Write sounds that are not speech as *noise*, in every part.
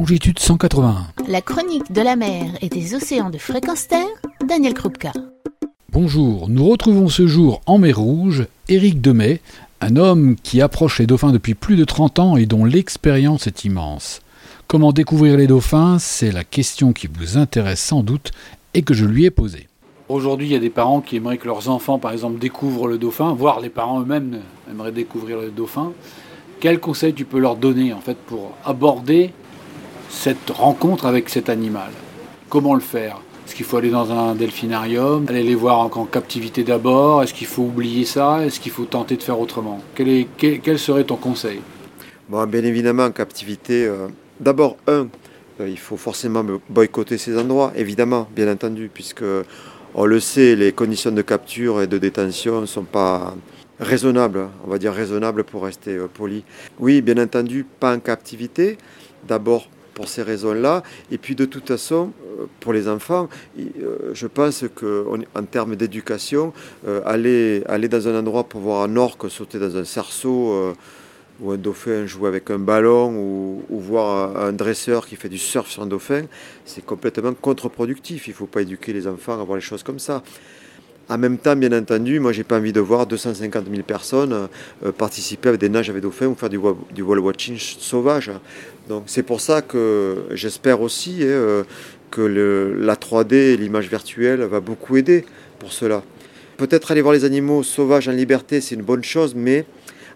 longitude 181. La chronique de la mer et des océans de fréquence terre, Daniel Krupka. Bonjour, nous retrouvons ce jour en mer Rouge Éric Demet, un homme qui approche les dauphins depuis plus de 30 ans et dont l'expérience est immense. Comment découvrir les dauphins C'est la question qui vous intéresse sans doute et que je lui ai posée. Aujourd'hui, il y a des parents qui aimeraient que leurs enfants, par exemple, découvrent le dauphin, voire les parents eux-mêmes aimeraient découvrir le dauphin. Quel conseil tu peux leur donner en fait pour aborder cette rencontre avec cet animal. Comment le faire? Est-ce qu'il faut aller dans un delphinarium Aller les voir en, captivité d'abord? Est-ce qu'il faut oublier ça? Est-ce qu'il faut tenter de faire autrement? Quel, serait ton conseil? Bien évidemment, en captivité, euh, d'abord, un, euh, il faut forcément boycotter ces endroits, évidemment, bien entendu, puisque on le sait, les conditions de capture et de détention ne sont pas raisonnable, on va dire raisonnable pour rester euh, poli. Oui, bien entendu, pas en captivité, d'abord pour ces raisons-là, et puis de toute façon, euh, pour les enfants, euh, je pense qu'en termes d'éducation, aller, aller dans un endroit pour voir un orque sauter dans un cerceau, ou un dauphin jouer avec un ballon, ou, ou, voir un dresseur qui fait du surf sur un dauphin, c'est complètement contre-productif. Il ne faut pas éduquer les enfants à voir les choses comme ça. En même temps, bien entendu, moi, j'ai pas envie de voir 250 000 personnes euh, participer avec des nages avec dauphins ou faire du, wall watching sauvage. Donc, c'est pour ça que j'espère aussi hein, euh, que la 3D et l'image virtuelle va beaucoup aider pour cela. Peut-être aller voir les animaux sauvages en liberté, c'est une bonne chose, mais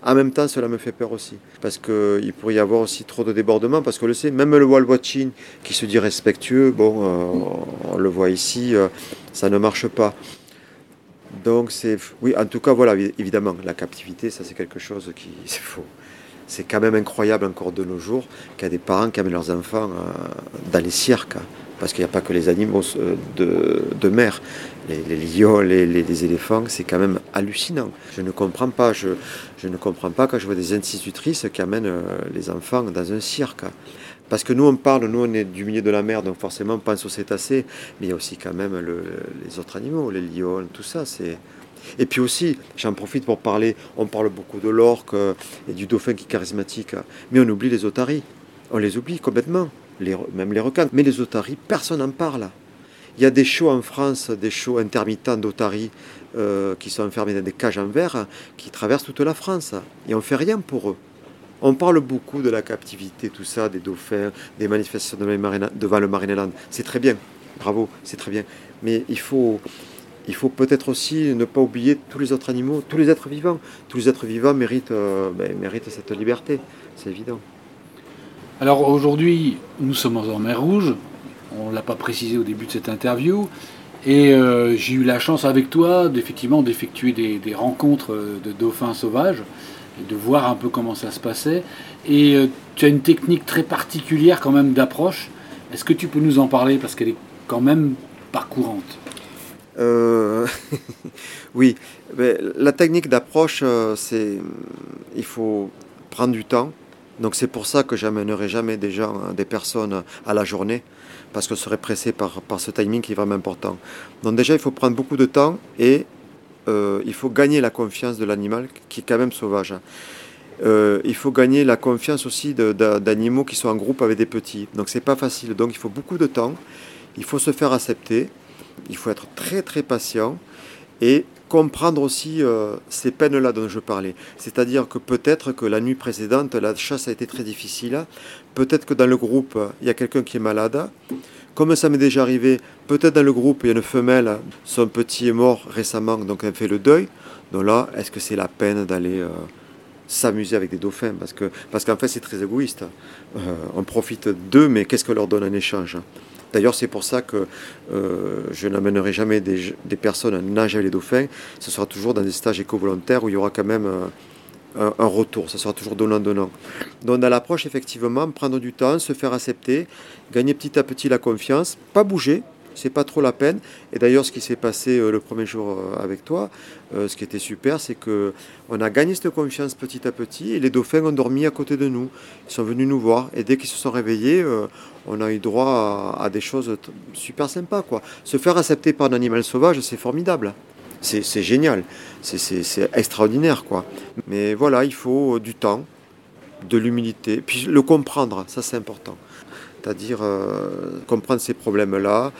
en même temps, cela me fait peur aussi. Parce qu'il pourrait y avoir aussi trop de débordements, parce qu'on le sait, même le wall watching qui se dit respectueux, bon, euh, on le voit ici, ça ne marche pas. Donc c'est, oui, en tout cas, voilà, évidemment, la captivité, ça c'est quelque chose qui, *laughs* c'est. C'est quand même incroyable encore de nos jours qu'il y a des parents qui amènent leurs enfants euh, dans les cirques, parce qu'il n'y a pas que les animaux euh, de, mer, les, lions, les, éléphants, c'est quand même hallucinant. Je ne comprends pas, je, je, ne comprends pas quand je vois des institutrices qui amènent euh, les enfants dans un cirque. Parce que nous, on parle, nous, on est du milieu de la mer, donc forcément, on pense aux cétacés, mais il y a aussi quand même les autres animaux, les lions, tout ça. Et puis aussi, j'en profite pour parler, on parle beaucoup de l'orque euh, et du dauphin qui est charismatique, mais on oublie les otaries. On les oublie complètement, même les requins. Mais les otaries, personne n'en parle. Il y a des shows en France, des shows intermittents d'otaries euh, qui sont enfermés dans des cages en verre, qui traversent toute la France. Et on ne fait rien pour eux. On parle beaucoup de la captivité, tout ça, des dauphins, des manifestations devant le Marineland. C'est très bien, bravo, c'est très bien. Mais il faut, peut-être aussi ne pas oublier tous les autres animaux, tous les êtres vivants. Tous les êtres vivants méritent, euh, ben, cette liberté, c'est évident. Alors aujourd'hui, nous sommes en mer Rouge. On ne l'a pas précisé au début de cette interview. Et euh, j'ai eu la chance avec toi d'effectuer des, rencontres de dauphins sauvages et de voir un peu comment ça se passait. Et euh, tu as une technique très particulière quand même d'approche. Est-ce que tu peux nous en parler parce qu'elle est quand même pas courante? Euh, *laughs* Oui, la technique d'approche, euh, c'est il faut prendre du temps. Donc c'est pour ça que j'amènerai jamais des gens, hein, des personnes à la journée, parce que je serais pressé par, par ce timing qui est vraiment important. Donc déjà, il faut prendre beaucoup de temps et euh, il faut gagner la confiance de l'animal qui est quand même sauvage. Hein. Euh, il faut gagner la confiance aussi d'animaux qui sont en groupe avec des petits. Donc c'est pas facile. Donc il faut beaucoup de temps. Il faut se faire accepter. Il faut être très très patient et comprendre aussi euh, ces peines-là dont je parlais. C'est-à-dire que peut-être que la nuit précédente, la chasse a été très difficile. Peut-être que dans le groupe, il y a quelqu'un qui est malade. Comme ça m'est déjà arrivé, peut-être dans le groupe, il y a une femelle, son petit est mort récemment, donc elle fait le deuil. Donc là, est-ce que c'est la peine d'aller euh, s'amuser avec des dauphins? Parce qu'en parce fait, c'est très égoïste. Euh, on profite d'eux, mais qu'est-ce qu'on leur donne en échange? D'ailleurs, c'est pour ça que euh, je n'amènerai jamais des, personnes à nager les dauphins. Ce sera toujours dans des stages éco-volontaires où il y aura quand même un, retour. Ça sera toujours donnant-donnant. Donc dans l'approche, effectivement, prendre du temps, se faire accepter, gagner petit à petit la confiance, pas bouger, c'est pas trop la peine. Et d'ailleurs, ce qui s'est passé euh, le premier jour euh, avec toi, euh, ce qui était super, c'est que on a gagné cette confiance petit à petit et les dauphins ont dormi à côté de nous. Ils sont venus nous voir et dès qu'ils se sont réveillés, on a eu droit à, des choses super sympas. Quoi. Se faire accepter par un animal sauvage, c'est formidable c'est génial, c'est extraordinaire quoi. Mais voilà, il faut du temps, de l'humilité, puis le comprendre, ça c'est important. c'est-à-dire comprendre ces problèmes-là,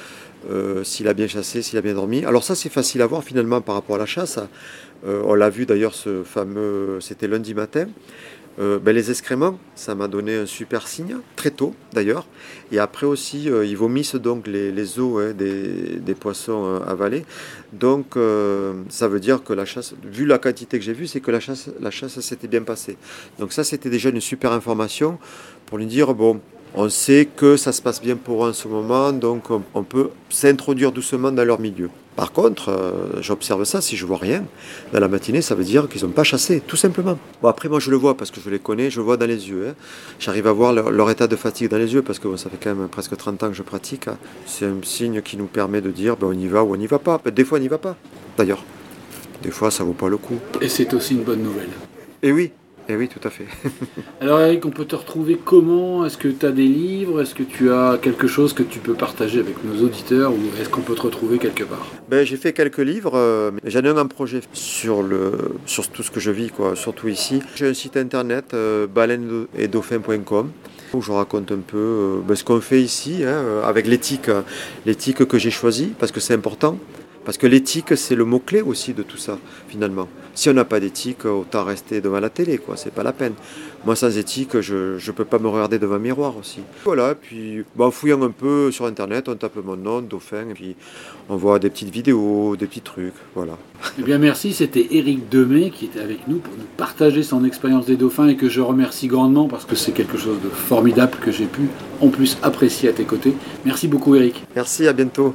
s'il a bien chassé, s'il a bien dormi. Alors ça, c'est facile à voir finalement par rapport à la chasse. on l'a vu d'ailleurs, ce fameux, c'était lundi matin. Euh, ben, les excréments, ça m'a donné un super signe, très tôt d'ailleurs. Et après aussi, euh, ils vomissent donc les, os hein, des, poissons euh, avalés. Donc ça veut dire que la chasse, vu la quantité que j'ai vue, c'est que la chasse, la chasse s'était bien passée. Donc ça, c'était déjà une super information pour lui dire, bon, on sait que ça se passe bien pour eux en ce moment, donc on peut s'introduire doucement dans leur milieu. Par contre, euh, j'observe ça, si je vois rien, dans la matinée, ça veut dire qu'ils n'ont pas chassé, tout simplement. Bon, après, moi, je le vois parce que je les connais, je le vois dans les yeux. Hein. J'arrive à voir leur, état de fatigue dans les yeux parce que ça fait quand même presque 30 ans que je pratique. Hein. C'est un signe qui nous permet de dire ben, on y va ou on n'y va pas. Ben, des fois, on n'y va pas, d'ailleurs. Des fois, ça vaut pas le coup. Et c'est aussi une bonne nouvelle. Et oui, eh oui, tout à fait. *laughs* Alors Eric, on peut te retrouver comment? Est-ce que tu as des livres? Est-ce que tu as quelque chose que tu peux partager avec nos auditeurs Ou est-ce qu'on peut te retrouver quelque part? Ben, J'ai fait quelques livres. Euh, j'en ai un projet sur, le, sur tout ce que je vis, quoi, surtout ici. J'ai un site internet, euh, où je raconte un peu euh, ben, ce qu'on fait ici, hein, avec l'éthique, l'éthique que j'ai choisie, parce que c'est important. Parce que l'éthique, c'est le mot-clé aussi de tout ça, finalement. Si on n'a pas d'éthique, autant rester devant la télé, quoi. C'est pas la peine. Moi, sans éthique, je ne peux pas me regarder devant un miroir aussi. Voilà, puis en fouillant un peu sur Internet, on tape mon nom, Dauphin, et puis on voit des petites vidéos, des petits trucs, voilà. Eh bien, merci. C'était Éric Demey qui était avec nous pour nous partager son expérience des dauphins et que je remercie grandement parce que c'est quelque chose de formidable que j'ai pu en plus apprécier à tes côtés. Merci beaucoup, Éric. Merci, à bientôt.